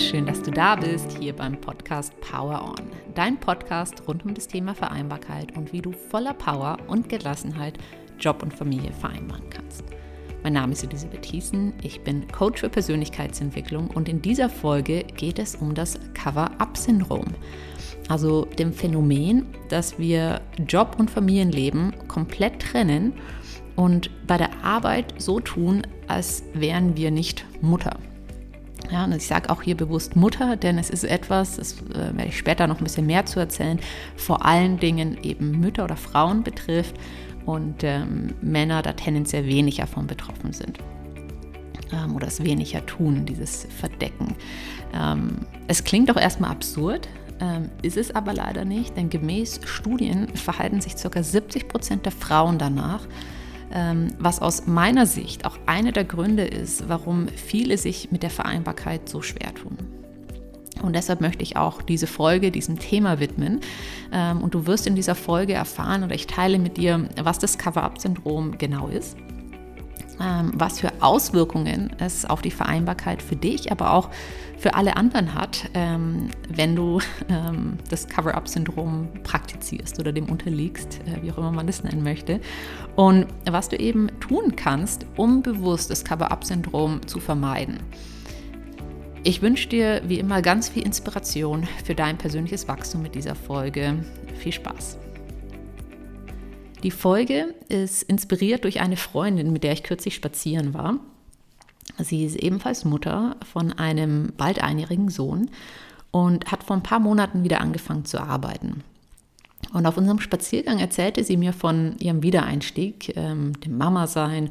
schön, dass du da bist, hier beim Podcast Power On. Dein Podcast rund um das Thema Vereinbarkeit und wie du voller Power und Gelassenheit Job und Familie vereinbaren kannst. Mein Name ist Elisabeth Thiessen, ich bin Coach für Persönlichkeitsentwicklung und in dieser Folge geht es um das Cover-up-Syndrom. Also dem Phänomen, dass wir Job und Familienleben komplett trennen und bei der Arbeit so tun, als wären wir nicht Mutter. Ja, und ich sage auch hier bewusst Mutter, denn es ist etwas, das äh, werde ich später noch ein bisschen mehr zu erzählen, vor allen Dingen eben Mütter oder Frauen betrifft und ähm, Männer da tendenziell weniger von betroffen sind ähm, oder es weniger tun, dieses Verdecken. Ähm, es klingt doch erstmal absurd, ähm, ist es aber leider nicht, denn gemäß Studien verhalten sich ca. 70 Prozent der Frauen danach, was aus meiner Sicht auch einer der Gründe ist, warum viele sich mit der Vereinbarkeit so schwer tun. Und deshalb möchte ich auch diese Folge diesem Thema widmen. Ähm, und du wirst in dieser Folge erfahren oder ich teile mit dir, was das Cover-up-Syndrom genau ist ähm, was für Auswirkungen es auf die Vereinbarkeit für dich, aber auch für alle anderen hat, ähm, wenn du ähm, das Cover-up-Syndrom praktizierst oder dem unterliegst, äh, wie auch immer man das nennen möchte. Und was du eben tun kannst, um bewusst das Cover-up-Syndrom zu vermeiden. Ich wünsche dir wie immer ganz viel Inspiration für dein persönliches Wachstum mit dieser Folge. Viel Spaß! Die Folge ist inspiriert durch eine Freundin, mit der ich kürzlich spazieren war. Sie ist ebenfalls Mutter von einem bald einjährigen Sohn und hat vor ein paar Monaten wieder angefangen zu arbeiten. Und auf unserem Spaziergang erzählte sie mir von ihrem Wiedereinstieg, ähm, dem Mama-Sein,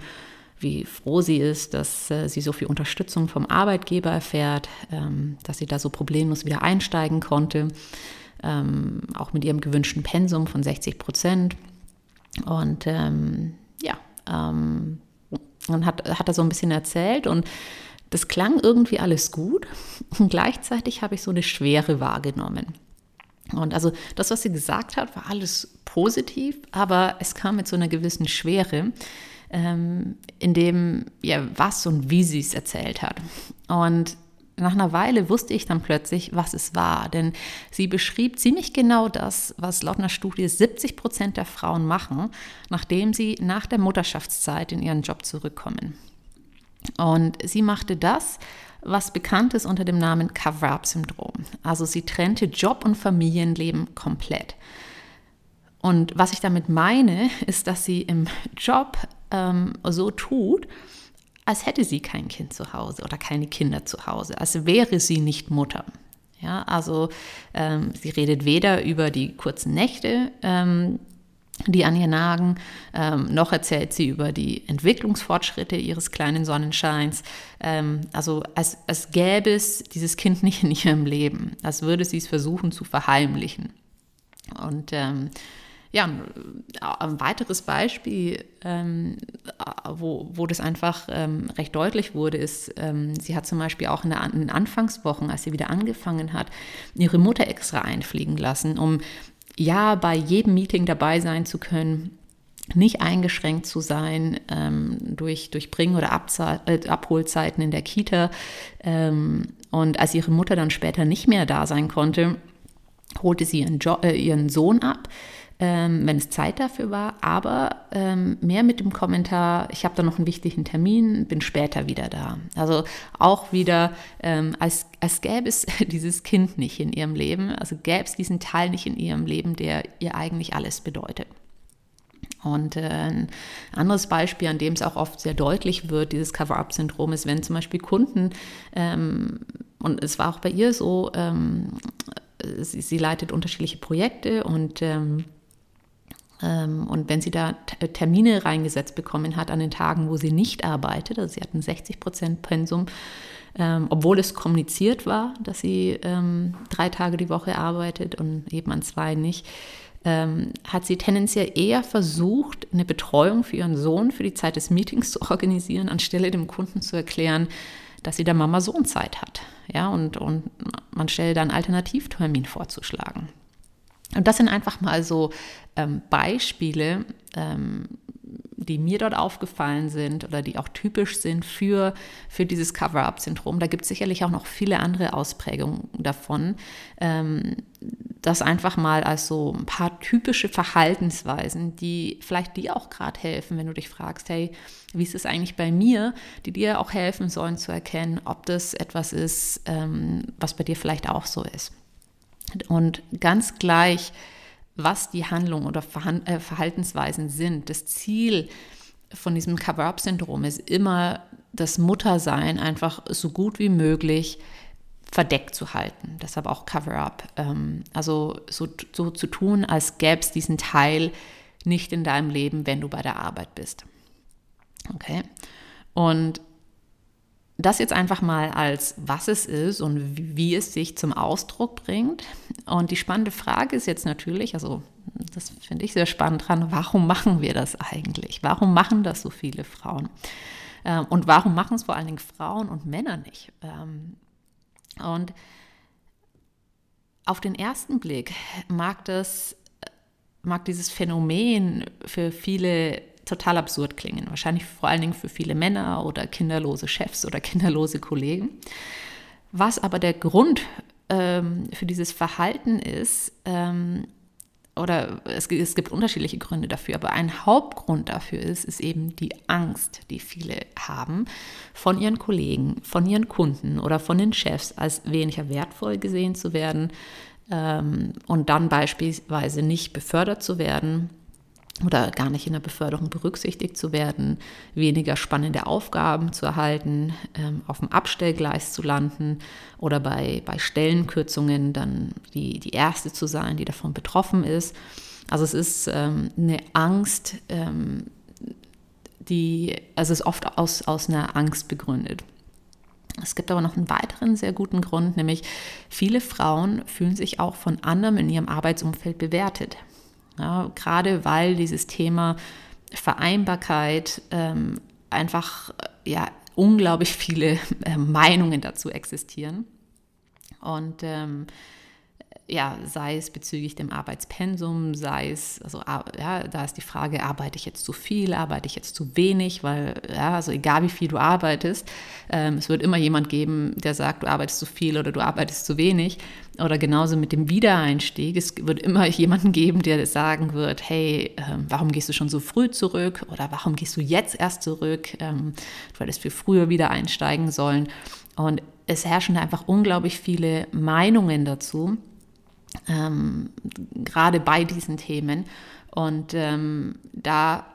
wie froh sie ist, dass äh, sie so viel Unterstützung vom Arbeitgeber erfährt, ähm, dass sie da so problemlos wieder einsteigen konnte, ähm, auch mit ihrem gewünschten Pensum von 60 Prozent. Und ähm, ja, ähm, und hat, hat er so ein bisschen erzählt und das klang irgendwie alles gut und gleichzeitig habe ich so eine Schwere wahrgenommen. Und also das, was sie gesagt hat, war alles positiv, aber es kam mit so einer gewissen Schwere, ähm, in dem, ja, was und wie sie es erzählt hat. Und nach einer Weile wusste ich dann plötzlich, was es war, denn sie beschrieb ziemlich genau das, was laut einer Studie 70 Prozent der Frauen machen, nachdem sie nach der Mutterschaftszeit in ihren Job zurückkommen. Und sie machte das, was bekannt ist unter dem Namen Cover-up-Syndrom. Also sie trennte Job und Familienleben komplett. Und was ich damit meine, ist, dass sie im Job ähm, so tut, als hätte sie kein Kind zu Hause oder keine Kinder zu Hause, als wäre sie nicht Mutter. Ja, also ähm, sie redet weder über die kurzen Nächte, ähm, die an ihr nagen, ähm, noch erzählt sie über die Entwicklungsfortschritte ihres kleinen Sonnenscheins. Ähm, also als, als gäbe es dieses Kind nicht in ihrem Leben, als würde sie es versuchen zu verheimlichen. Und ähm, ja, ein weiteres Beispiel, ähm, wo, wo das einfach ähm, recht deutlich wurde, ist, ähm, sie hat zum Beispiel auch in, in den Anfangswochen, als sie wieder angefangen hat, ihre Mutter extra einfliegen lassen, um ja bei jedem Meeting dabei sein zu können, nicht eingeschränkt zu sein ähm, durch, durch Bring- oder Abzahl, äh, Abholzeiten in der Kita. Ähm, und als ihre Mutter dann später nicht mehr da sein konnte, holte sie ihren, jo äh, ihren Sohn ab ähm, wenn es Zeit dafür war, aber ähm, mehr mit dem Kommentar, ich habe da noch einen wichtigen Termin, bin später wieder da. Also auch wieder, ähm, als, als gäbe es dieses Kind nicht in ihrem Leben, also gäbe es diesen Teil nicht in ihrem Leben, der ihr eigentlich alles bedeutet. Und äh, ein anderes Beispiel, an dem es auch oft sehr deutlich wird, dieses Cover-up-Syndrom, ist, wenn zum Beispiel Kunden, ähm, und es war auch bei ihr so, ähm, sie, sie, leitet unterschiedliche Projekte und ähm, und wenn sie da äh, Termine reingesetzt bekommen hat an den Tagen, wo sie nicht arbeitet, also sie hatten 60 Prozent Pensum, ähm, obwohl es kommuniziert war, dass sie ähm, drei Tage die Woche arbeitet und eben an zwei nicht, ähm, hat sie tendenziell eher versucht, eine Betreuung für ihren Sohn für die Zeit des Meetings zu organisieren, anstelle dem Kunden zu erklären, dass sie der Mama Sohn-Zeit hat. Ja, und, und man stellt dann einen Alternativtermin vorzuschlagen. Und das sind einfach mal so ähm, Beispiele, ähm, die mir dort aufgefallen sind oder die auch typisch sind für, für dieses Cover-up-Syndrom. Da gibt es sicherlich auch noch viele andere Ausprägungen davon. Ähm, das einfach mal als so ein paar typische Verhaltensweisen, die vielleicht dir auch gerade helfen, wenn du dich fragst, hey, wie ist es eigentlich bei mir, die dir auch helfen sollen zu erkennen, ob das etwas ist, ähm, was bei dir vielleicht auch so ist. Und ganz gleich, was die Handlungen oder äh, Verhaltensweisen sind. Das Ziel von diesem Cover-up-Syndrom ist immer, das Muttersein einfach so gut wie möglich verdeckt zu halten. Deshalb auch Cover-up. Ähm, also so, so zu tun, als gäbe es diesen Teil nicht in deinem Leben, wenn du bei der Arbeit bist. Okay. Und das jetzt einfach mal als was es ist und wie es sich zum Ausdruck bringt. Und die spannende Frage ist jetzt natürlich, also das finde ich sehr spannend dran, warum machen wir das eigentlich? Warum machen das so viele Frauen? Ähm, und warum machen es vor allen Dingen Frauen und Männer nicht? Ähm, und auf den ersten Blick mag das, mag dieses Phänomen für viele total absurd klingen. Wahrscheinlich vor allen Dingen für viele Männer oder kinderlose Chefs oder kinderlose Kollegen. Was aber der Grund ähm, für dieses Verhalten ist, ähm, oder es, es, gibt unterschiedliche Gründe dafür, aber ein Hauptgrund dafür ist, ist eben die Angst, die viele haben, von ihren Kollegen, von ihren Kunden oder von den Chefs als weniger wertvoll gesehen zu werden ähm, und dann beispielsweise nicht befördert zu werden oder gar nicht in der Beförderung berücksichtigt zu werden, weniger spannende Aufgaben zu erhalten, ähm, auf dem Abstellgleis zu landen oder bei, bei Stellenkürzungen dann die, die Erste zu sein, die davon betroffen ist. Also es ist ähm, eine Angst, ähm, die, also es ist oft aus, aus einer Angst begründet. Es gibt aber noch einen weiteren sehr guten Grund, nämlich viele Frauen fühlen sich auch von anderen in ihrem Arbeitsumfeld bewertet. Ja, gerade weil dieses Thema Vereinbarkeit ähm, einfach ja, unglaublich viele äh, Meinungen dazu existieren. Und ähm, ja, sei es bezüglich dem Arbeitspensum, sei es, also ja, da ist die Frage, arbeite ich jetzt zu viel, arbeite ich jetzt zu wenig, weil, ja, also egal wie viel du arbeitest, ähm, es wird immer jemand geben, der sagt, du arbeitest zu viel oder du arbeitest zu wenig. Oder genauso mit dem Wiedereinstieg, es wird immer jemanden geben, der sagen wird, hey, ähm, warum gehst du schon so früh zurück oder warum gehst du jetzt erst zurück? Ähm, du hättest viel früher wieder einsteigen sollen. Und es herrschen einfach unglaublich viele Meinungen dazu ähm, gerade bei diesen Themen. Und ähm, da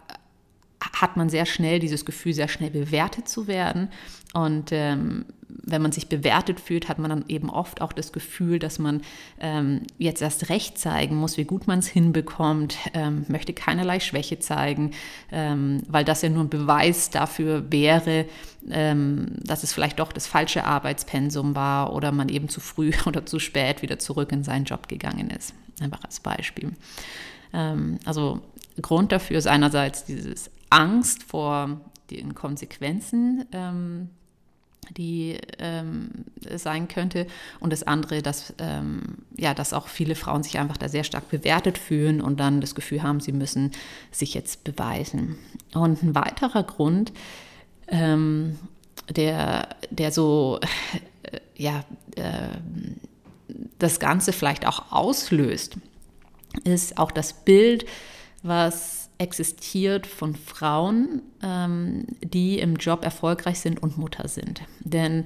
hat man sehr schnell dieses Gefühl, sehr schnell bewertet zu werden. Und ähm, wenn man sich bewertet fühlt, hat man dann eben oft auch das Gefühl, dass man ähm, jetzt erst recht zeigen muss, wie gut man es hinbekommt, ähm, möchte keinerlei Schwäche zeigen, ähm, weil das ja nur ein Beweis dafür wäre, ähm, dass es vielleicht doch das falsche Arbeitspensum war oder man eben zu früh oder zu spät wieder zurück in seinen Job gegangen ist. Einfach als Beispiel. Ähm, also Grund dafür ist einerseits dieses Angst vor den Konsequenzen ähm, die ähm, sein könnte. Und das andere, dass, ähm, ja, dass auch viele Frauen sich einfach da sehr stark bewertet fühlen und dann das Gefühl haben, sie müssen sich jetzt beweisen. Und ein weiterer Grund, ähm, der, der so, äh, ja, äh, das Ganze vielleicht auch auslöst, ist auch das Bild, was existiert von Frauen, ähm, die im Job erfolgreich sind und Mutter sind. Denn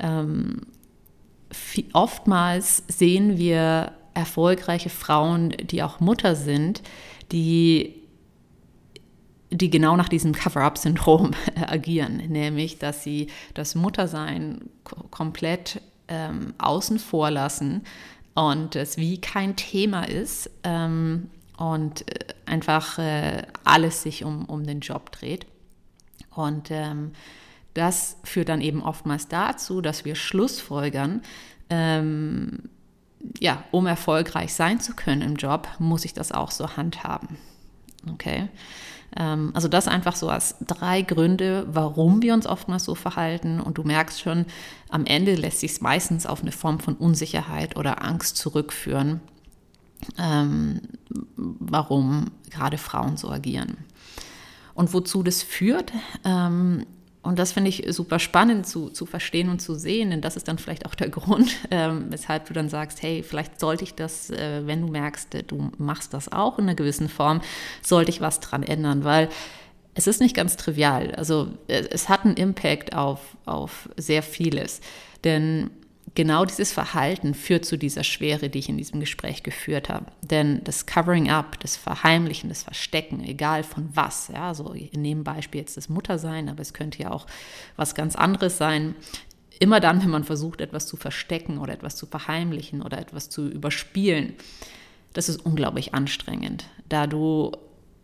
ähm, oftmals sehen wir erfolgreiche Frauen, die auch Mutter sind, die die genau nach diesem Cover-up-Syndrom agieren, nämlich dass sie das Muttersein komplett ähm, außen vor lassen und es wie kein Thema ist ähm, und äh, einfach äh, alles sich um, um den Job dreht. Und ähm, das führt dann eben oftmals dazu, dass wir Schlussfolgern, ähm, ja, um erfolgreich sein zu können im Job, muss ich das auch so handhaben. Okay? Ähm, also das einfach so als drei Gründe, warum wir uns oftmals so verhalten. Und du merkst schon, am Ende lässt sich es meistens auf eine Form von Unsicherheit oder Angst zurückführen ähm, warum gerade Frauen so agieren. Und wozu das führt, ähm, und das finde ich super spannend zu, zu verstehen und zu sehen, denn das ist dann vielleicht auch der Grund, ähm, weshalb du dann sagst, hey, vielleicht sollte ich das, äh, wenn du merkst, äh, du machst das auch in einer gewissen Form, sollte ich was dran ändern, weil es ist nicht ganz trivial. Also äh, es hat einen Impact auf, auf sehr vieles. Denn genau dieses Verhalten führt zu dieser Schwere, die ich in diesem Gespräch geführt habe. Denn das Covering up, das Verheimlichen, das Verstecken, egal von was, ja, so in dem Beispiel jetzt das Muttersein, aber es könnte ja auch was ganz anderes sein. Immer dann, wenn man versucht, etwas zu verstecken oder etwas zu verheimlichen oder etwas zu überspielen, das ist unglaublich anstrengend, da du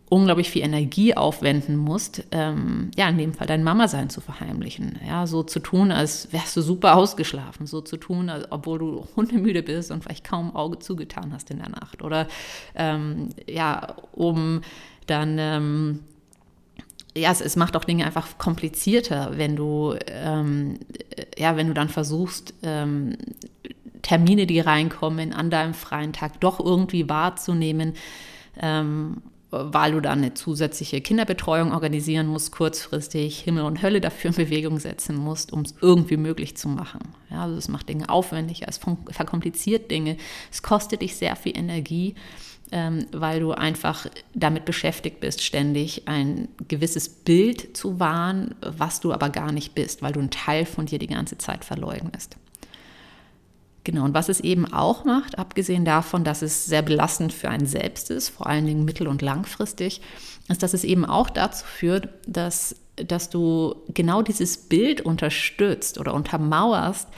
unglaublich viel Energie aufwenden musst, ähm, ja, in dem Fall dein Mama-Sein zu verheimlichen. Ja, so zu tun, als wärst du super ausgeschlafen, so zu tun, als, obwohl du hundemüde bist und vielleicht kaum Auge zugetan hast in der Nacht. Oder ähm, ja, um dann ähm, ja, es, es, macht auch Dinge einfach komplizierter, wenn du, ähm, ja, wenn du dann versuchst, ähm, Termine, die reinkommen, an deinem freien Tag doch irgendwie wahrzunehmen. Weil du dann eine zusätzliche Kinderbetreuung organisieren musst, kurzfristig Himmel und Hölle dafür in Bewegung setzen musst, um es irgendwie möglich zu machen. Ja, also es macht Dinge aufwendiger, es verkompliziert Dinge, es kostet dich sehr viel Energie, ähm, weil du einfach damit beschäftigt bist, ständig ein gewisses Bild zu wahren, was du aber gar nicht bist, weil du einen Teil von dir die ganze Zeit verleugnest. Genau, und was es eben auch macht, abgesehen davon, dass es sehr belastend für einen selbst ist, vor allen Dingen mittel- und langfristig, ist, dass es eben auch dazu führt, dass, dass du genau dieses Bild unterstützt oder untermauerst,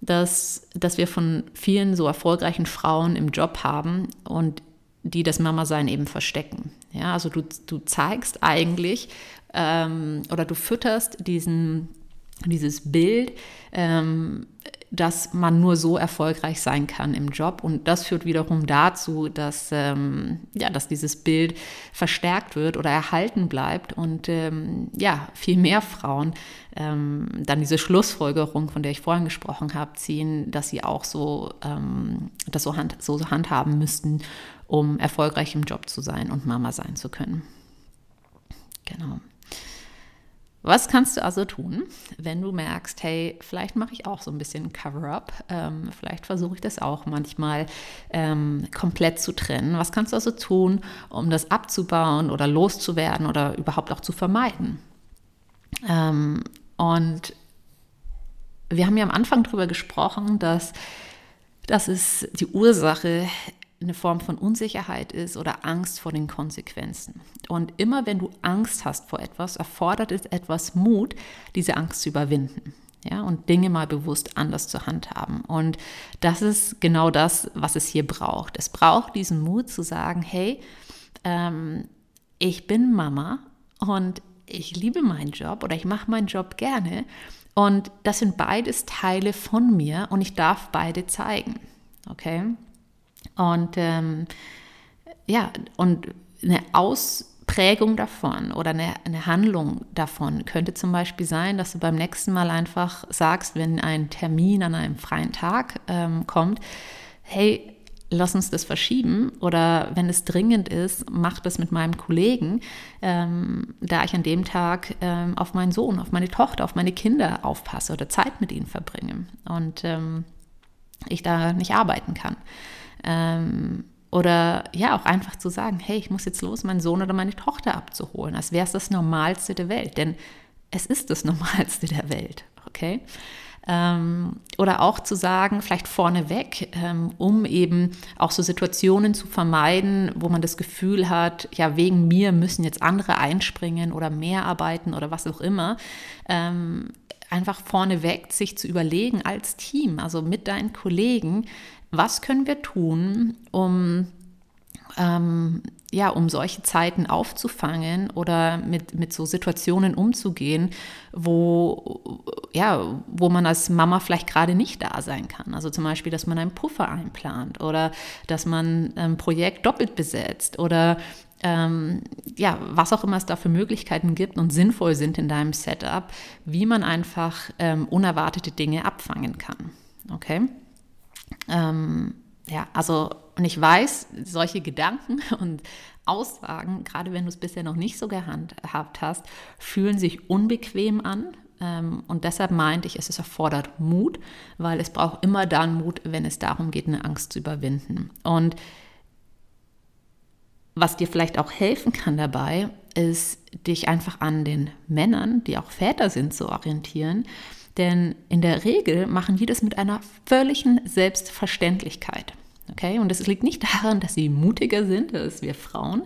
dass, dass wir von vielen so erfolgreichen Frauen im Job haben und die das Mama-Sein eben verstecken. Ja, also du, du zeigst eigentlich ähm, oder du fütterst diesen, dieses Bild, ähm, dass man nur so erfolgreich sein kann im Job. Und das führt wiederum dazu, dass, ähm, ja, dass dieses Bild verstärkt wird oder erhalten bleibt und ähm, ja, viel mehr Frauen ähm, dann diese Schlussfolgerung, von der ich vorhin gesprochen habe, ziehen, dass sie auch so ähm, das so, hand, so handhaben müssten, um erfolgreich im Job zu sein und Mama sein zu können. Genau. Was kannst du also tun, wenn du merkst, hey, vielleicht mache ich auch so ein bisschen Cover-up, ähm, vielleicht versuche ich das auch manchmal ähm, komplett zu trennen. Was kannst du also tun, um das abzubauen oder loszuwerden oder überhaupt auch zu vermeiden? Ähm, und wir haben ja am Anfang darüber gesprochen, dass, dass es die Ursache eine Form von Unsicherheit ist oder Angst vor den Konsequenzen. Und immer wenn du Angst hast vor etwas, erfordert es etwas Mut, diese Angst zu überwinden. Ja, und Dinge mal bewusst anders zu handhaben. Und das ist genau das, was es hier braucht. Es braucht diesen Mut zu sagen, hey, ähm, ich bin Mama und ich liebe meinen Job oder ich mache meinen Job gerne. Und das sind beides Teile von mir und ich darf beide zeigen. Okay? Und ähm, ja, und eine Ausprägung davon oder eine, eine Handlung davon könnte zum Beispiel sein, dass du beim nächsten Mal einfach sagst, wenn ein Termin an einem freien Tag ähm, kommt, hey, lass uns das verschieben oder wenn es dringend ist, mach das mit meinem Kollegen, ähm, da ich an dem Tag ähm, auf meinen Sohn, auf meine Tochter, auf meine Kinder aufpasse oder Zeit mit ihnen verbringe und ähm, ich da nicht arbeiten kann. Ähm, oder ja, auch einfach zu sagen, hey, ich muss jetzt los, meinen Sohn oder meine Tochter abzuholen, als wäre es das Normalste der Welt. Denn es ist das Normalste der Welt, okay? Ähm, oder auch zu sagen, vielleicht vorneweg, ähm, um eben auch so Situationen zu vermeiden, wo man das Gefühl hat, ja, wegen mir müssen jetzt andere einspringen oder mehr arbeiten oder was auch immer. Ähm, einfach vorneweg sich zu überlegen als Team, also mit deinen Kollegen, was können wir tun, um, ähm, ja, um solche Zeiten aufzufangen oder mit, mit so Situationen umzugehen, wo, ja, wo man als Mama vielleicht gerade nicht da sein kann. Also zum Beispiel, dass man einen Puffer einplant oder dass man ein Projekt doppelt besetzt oder ähm, ja, was auch immer es da für Möglichkeiten gibt und sinnvoll sind in deinem Setup, wie man einfach ähm, unerwartete Dinge abfangen kann. Okay? Ähm, ja, also, und ich weiß, solche Gedanken und Aussagen, gerade wenn du es bisher noch nicht so gehandhabt hast, fühlen sich unbequem an. Ähm, und deshalb meinte ich, es erfordert Mut, weil es braucht immer dann Mut, wenn es darum geht, eine Angst zu überwinden. Und was dir vielleicht auch helfen kann dabei, ist, dich einfach an den Männern, die auch Väter sind, zu orientieren. Denn in der Regel machen die das mit einer völligen Selbstverständlichkeit. Okay? Und es liegt nicht daran, dass sie mutiger sind als wir Frauen,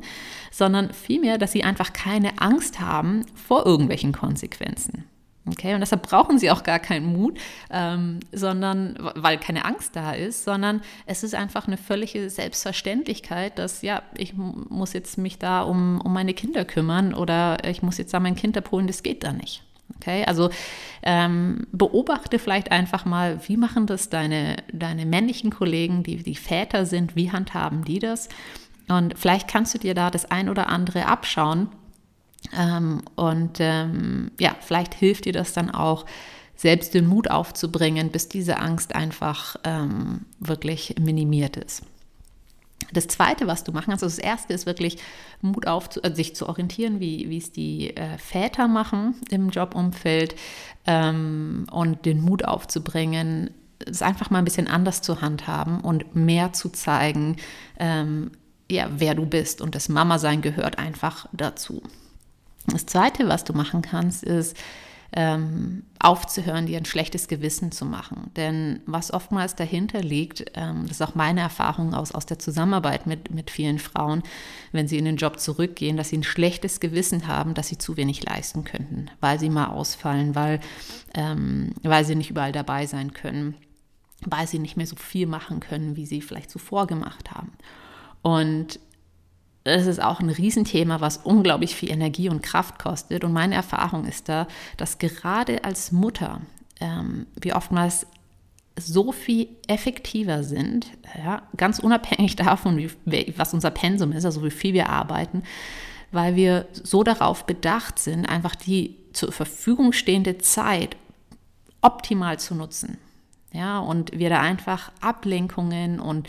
sondern vielmehr, dass sie einfach keine Angst haben vor irgendwelchen Konsequenzen. Okay, und deshalb brauchen sie auch gar keinen Mut, ähm, sondern weil keine Angst da ist, sondern es ist einfach eine völlige Selbstverständlichkeit, dass ja, ich muss jetzt mich da um, um meine Kinder kümmern oder ich muss jetzt da mein Kind abholen, das geht da nicht. Okay, also ähm, beobachte vielleicht einfach mal, wie machen das deine, deine männlichen Kollegen, die, die Väter sind, wie handhaben die das? Und vielleicht kannst du dir da das ein oder andere abschauen ähm, und ähm, ja, vielleicht hilft dir das dann auch, selbst den Mut aufzubringen, bis diese Angst einfach ähm, wirklich minimiert ist. Das Zweite, was du machen kannst, also das Erste ist wirklich Mut auf, also sich zu orientieren, wie, wie es die äh, Väter machen im Jobumfeld ähm, und den Mut aufzubringen, es einfach mal ein bisschen anders zu handhaben und mehr zu zeigen, ähm, ja, wer du bist. Und das Mama-Sein gehört einfach dazu. Das Zweite, was du machen kannst, ist ähm, aufzuhören, dir ein schlechtes Gewissen zu machen. Denn was oftmals dahinter liegt, ähm, das ist auch meine Erfahrung aus, aus der Zusammenarbeit mit, mit vielen Frauen, wenn sie in den Job zurückgehen, dass sie ein schlechtes Gewissen haben, dass sie zu wenig leisten könnten, weil sie mal ausfallen, weil, ähm, weil sie nicht überall dabei sein können, weil sie nicht mehr so viel machen können, wie sie vielleicht zuvor gemacht haben. Und das ist auch ein Riesenthema, was unglaublich viel Energie und Kraft kostet. Und meine Erfahrung ist da, dass gerade als Mutter ähm, wir oftmals so viel effektiver sind, ja, ganz unabhängig davon, wie, was unser Pensum ist, also wie viel wir arbeiten, weil wir so darauf bedacht sind, einfach die zur Verfügung stehende Zeit optimal zu nutzen. Ja, und wir da einfach Ablenkungen und,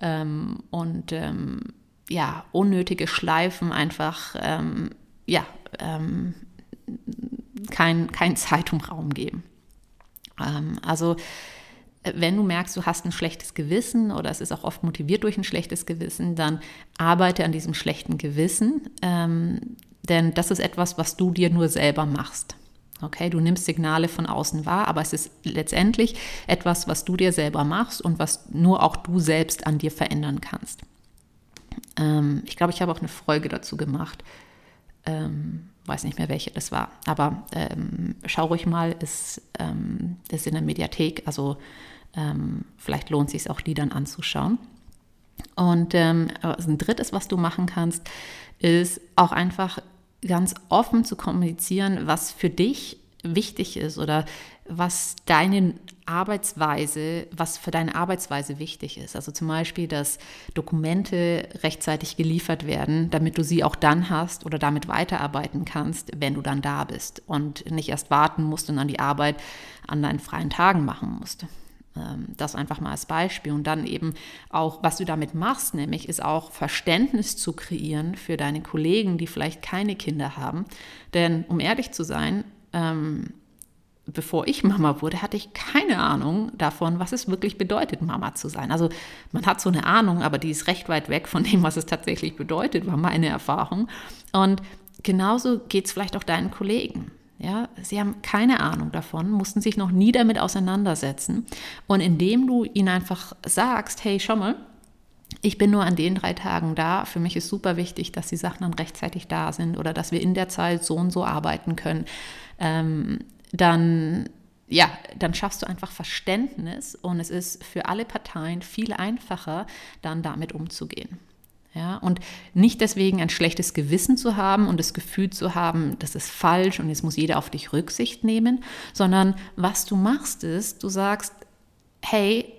ähm, und ähm, ja, unnötige Schleifen einfach ähm, ja, ähm, kein, kein Zeit und Raum geben. Ähm, also wenn du merkst, du hast ein schlechtes Gewissen oder es ist auch oft motiviert durch ein schlechtes Gewissen, dann arbeite an diesem schlechten Gewissen, ähm, denn das ist etwas, was du dir nur selber machst. Okay, du nimmst Signale von außen wahr, aber es ist letztendlich etwas, was du dir selber machst und was nur auch du selbst an dir verändern kannst. Ähm, ich glaube, ich habe auch eine Folge dazu gemacht. Ähm, weiß nicht mehr, welche das war. Aber ähm, schau ruhig mal, ist, ähm, ist in der Mediathek. Also ähm, vielleicht lohnt es sich auch, die dann anzuschauen. Und ähm, also ein drittes, was du machen kannst, ist auch einfach ganz offen zu kommunizieren, was für dich wichtig ist oder was deine Arbeitsweise, was für deine Arbeitsweise wichtig ist. Also zum Beispiel, dass Dokumente rechtzeitig geliefert werden, damit du sie auch dann hast oder damit weiterarbeiten kannst, wenn du dann da bist und nicht erst warten musst und dann die Arbeit an deinen freien Tagen machen musst. Ähm, das einfach mal als Beispiel. Und dann eben auch, was du damit machst, nämlich ist auch Verständnis zu kreieren für deine Kollegen, die vielleicht keine Kinder haben. Denn um ehrlich zu sein, ähm, bevor ich Mama wurde, hatte ich keine Ahnung davon, was es wirklich bedeutet, Mama zu sein. Also man hat so eine Ahnung, aber die ist recht weit weg von dem, was es tatsächlich bedeutet, war meine Erfahrung. Und genauso geht es vielleicht auch deinen Kollegen. Ja, sie haben keine Ahnung davon, mussten sich noch nie damit auseinandersetzen. Und indem du ihnen einfach sagst, hey, schau mal, ich bin nur an den drei Tagen da. Für mich ist super wichtig, dass die Sachen dann rechtzeitig da sind oder dass wir in der Zeit so und so arbeiten können. Ähm, dann ja, dann schaffst du einfach Verständnis und es ist für alle Parteien viel einfacher, dann damit umzugehen. Ja, und nicht deswegen ein schlechtes Gewissen zu haben und das Gefühl zu haben, das ist falsch und jetzt muss jeder auf dich Rücksicht nehmen, sondern was du machst ist, du sagst, hey,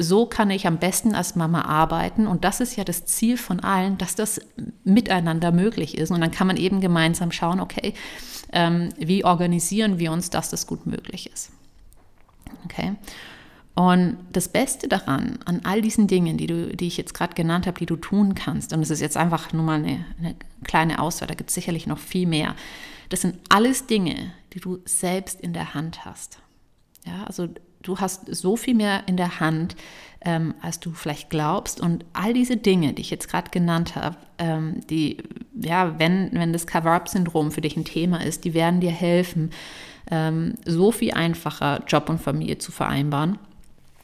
so kann ich am besten als Mama arbeiten. Und das ist ja das Ziel von allen, dass das miteinander möglich ist. Und dann kann man eben gemeinsam schauen, okay, ähm, wie organisieren wir uns, dass das gut möglich ist. Okay. Und das Beste daran, an all diesen Dingen, die, du, die ich jetzt gerade genannt habe, die du tun kannst, und es ist jetzt einfach nur mal eine, eine kleine Auswahl, da gibt es sicherlich noch viel mehr, das sind alles Dinge, die du selbst in der Hand hast. Ja, also du hast so viel mehr in der Hand, ähm, als du vielleicht glaubst. Und all diese Dinge, die ich jetzt gerade genannt habe, ähm, die, ja, wenn, wenn das Cover-up-Syndrom für dich ein Thema ist, die werden dir helfen, ähm, so viel einfacher Job und Familie zu vereinbaren.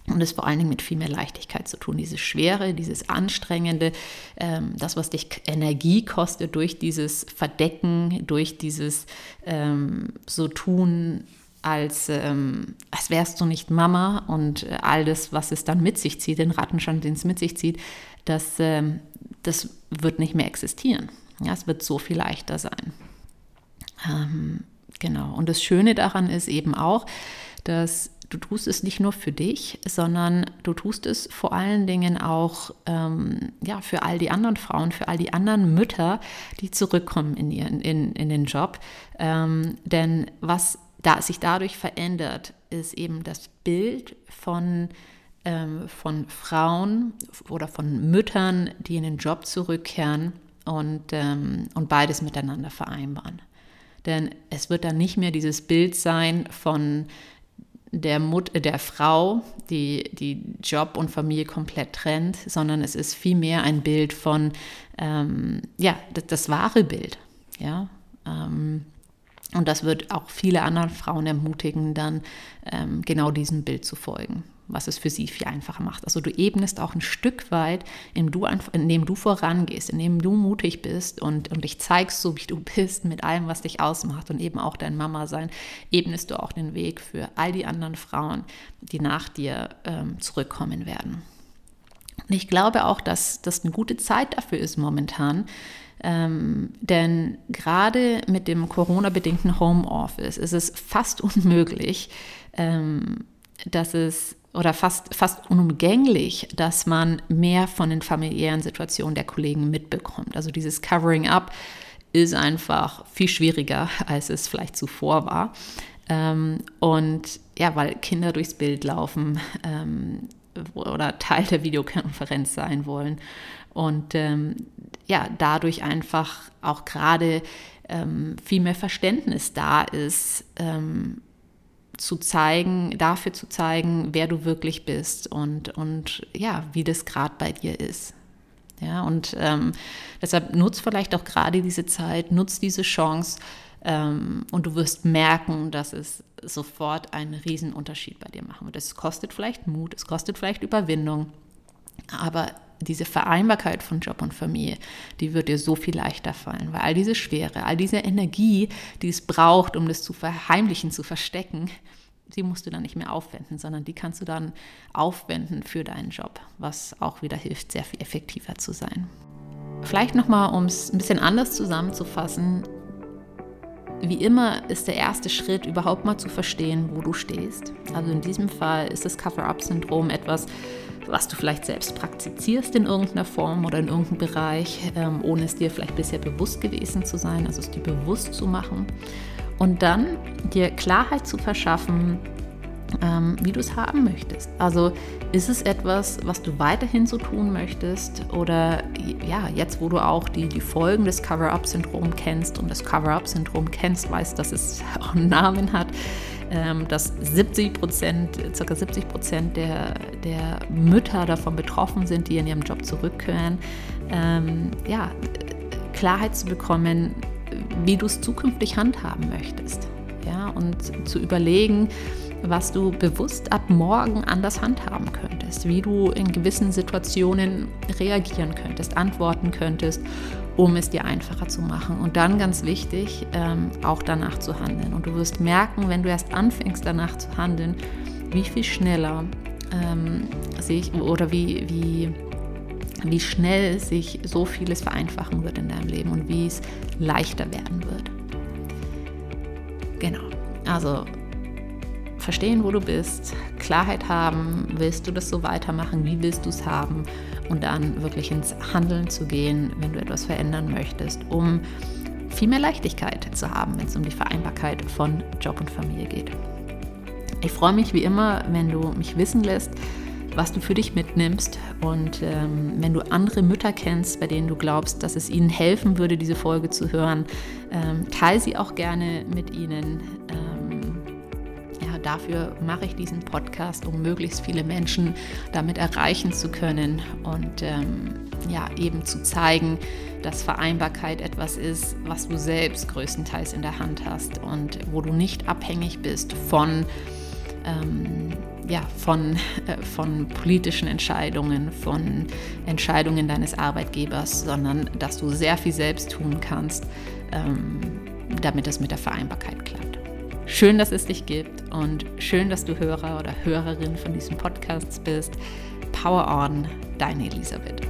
Und es vor allen Dingen mit viel mehr Leichtigkeit zu tun. Diese Schwere, dieses Anstrengende, ähm, das, was dich Energie kostet durch dieses Verdecken, durch dieses ähm, so tun, als, ähm, als wärst du nicht Mama und äh, all das, was es dann mit sich zieht, den Rattenschwanz, den es mit sich zieht, das, ähm, das wird nicht mehr existieren. Ja, es wird so viel leichter sein. Ähm, genau. Und das Schöne daran ist eben auch, dass du tust es nicht nur für dich, sondern du tust es vor allen Dingen auch ähm, ja, für all die anderen Frauen, für all die anderen Mütter, die zurückkommen in, ihren, in, in den Job. Ähm, denn was da, sich dadurch verändert, ist eben das Bild von, ähm, von Frauen oder von Müttern, die in den Job zurückkehren und, ähm, und beides miteinander vereinbaren. Denn es wird dann nicht mehr dieses Bild sein von der, Mut der Frau, die, die Job und Familie komplett trennt, sondern es ist vielmehr ein Bild von, ähm, ja, das, das, wahre Bild. Ja, ähm, und das wird auch viele andere Frauen ermutigen, dann ähm, genau diesem Bild zu folgen was es für sie viel einfacher macht. Also du ebnest auch ein Stück weit, indem du, indem du vorangehst, indem du mutig bist und, und dich zeigst, so wie du bist, mit allem, was dich ausmacht und eben auch dein Mama sein, ebnest du auch den Weg für all die anderen Frauen, die nach dir ähm, zurückkommen werden. Und ich glaube auch, dass das eine gute Zeit dafür ist momentan, ähm, denn gerade mit dem Corona-bedingten Homeoffice ist es fast unmöglich, ähm, dass es oder fast, fast unumgänglich, dass man mehr von den familiären Situationen der Kollegen mitbekommt. Also dieses Covering Up ist einfach viel schwieriger, als es vielleicht zuvor war. Ähm, und ja, weil Kinder durchs Bild laufen ähm, oder Teil der Videokonferenz sein wollen. Und ähm, ja, dadurch einfach auch gerade ähm, viel mehr Verständnis da ist, ähm, zu zeigen, dafür zu zeigen, wer du wirklich bist und, und ja, wie das gerade bei dir ist. Ja, und ähm, deshalb nutzt vielleicht auch gerade diese Zeit, nutzt diese Chance und du wirst merken, dass es sofort einen riesen Unterschied bei dir machen wird. Es kostet vielleicht Mut, es kostet vielleicht Überwindung, aber diese Vereinbarkeit von Job und Familie, die wird dir so viel leichter fallen, weil all diese Schwere, all diese Energie, die es braucht, um das zu verheimlichen, zu verstecken, die musst du dann nicht mehr aufwenden, sondern die kannst du dann aufwenden für deinen Job, was auch wieder hilft, sehr viel effektiver zu sein. Vielleicht nochmal, um es ein bisschen anders zusammenzufassen, wie immer ist der erste Schritt, überhaupt mal zu verstehen, wo du stehst. Also in diesem Fall ist das Cover-up-Syndrom etwas, was du vielleicht selbst praktizierst in irgendeiner Form oder in irgendeinem Bereich, ähm, ohne es dir vielleicht bisher bewusst gewesen zu sein, also es dir bewusst zu machen. Und dann dir Klarheit zu verschaffen, ähm, wie du es haben möchtest. Also ist es etwas, was du weiterhin so tun möchtest oder ja, jetzt wo du auch die, die Folgen des Cover-up-Syndrom kennst und das Cover-up-Syndrom kennst, weißt, dass es auch einen Namen hat, ähm, dass 70 Prozent, ca. 70 Prozent der, der Mütter davon betroffen sind, die in ihrem Job zurückkehren, ähm, ja, Klarheit zu bekommen, wie du es zukünftig handhaben möchtest. Ja, und zu überlegen, was du bewusst ab morgen anders handhaben könntest, wie du in gewissen Situationen reagieren könntest, antworten könntest, um es dir einfacher zu machen. Und dann ganz wichtig, ähm, auch danach zu handeln. Und du wirst merken, wenn du erst anfängst danach zu handeln, wie viel schneller ähm, sich oder wie, wie, wie schnell sich so vieles vereinfachen wird in deinem Leben und wie es leichter werden wird. Genau. Also verstehen, wo du bist, Klarheit haben, willst du das so weitermachen, wie willst du es haben und dann wirklich ins Handeln zu gehen, wenn du etwas verändern möchtest, um viel mehr Leichtigkeit zu haben, wenn es um die Vereinbarkeit von Job und Familie geht. Ich freue mich wie immer, wenn du mich wissen lässt, was du für dich mitnimmst. Und ähm, wenn du andere Mütter kennst, bei denen du glaubst, dass es ihnen helfen würde, diese Folge zu hören, ähm, teile sie auch gerne mit ihnen. Ähm, dafür mache ich diesen Podcast, um möglichst viele Menschen damit erreichen zu können und ähm, ja, eben zu zeigen, dass Vereinbarkeit etwas ist, was du selbst größtenteils in der Hand hast und wo du nicht abhängig bist von ähm, ja, von, äh, von politischen Entscheidungen, von Entscheidungen deines Arbeitgebers, sondern dass du sehr viel selbst tun kannst, ähm, damit es mit der Vereinbarkeit klappt. Schön, dass es dich gibt und schön, dass du Hörer oder Hörerin von diesem Podcast bist. Power on, deine Elisabeth.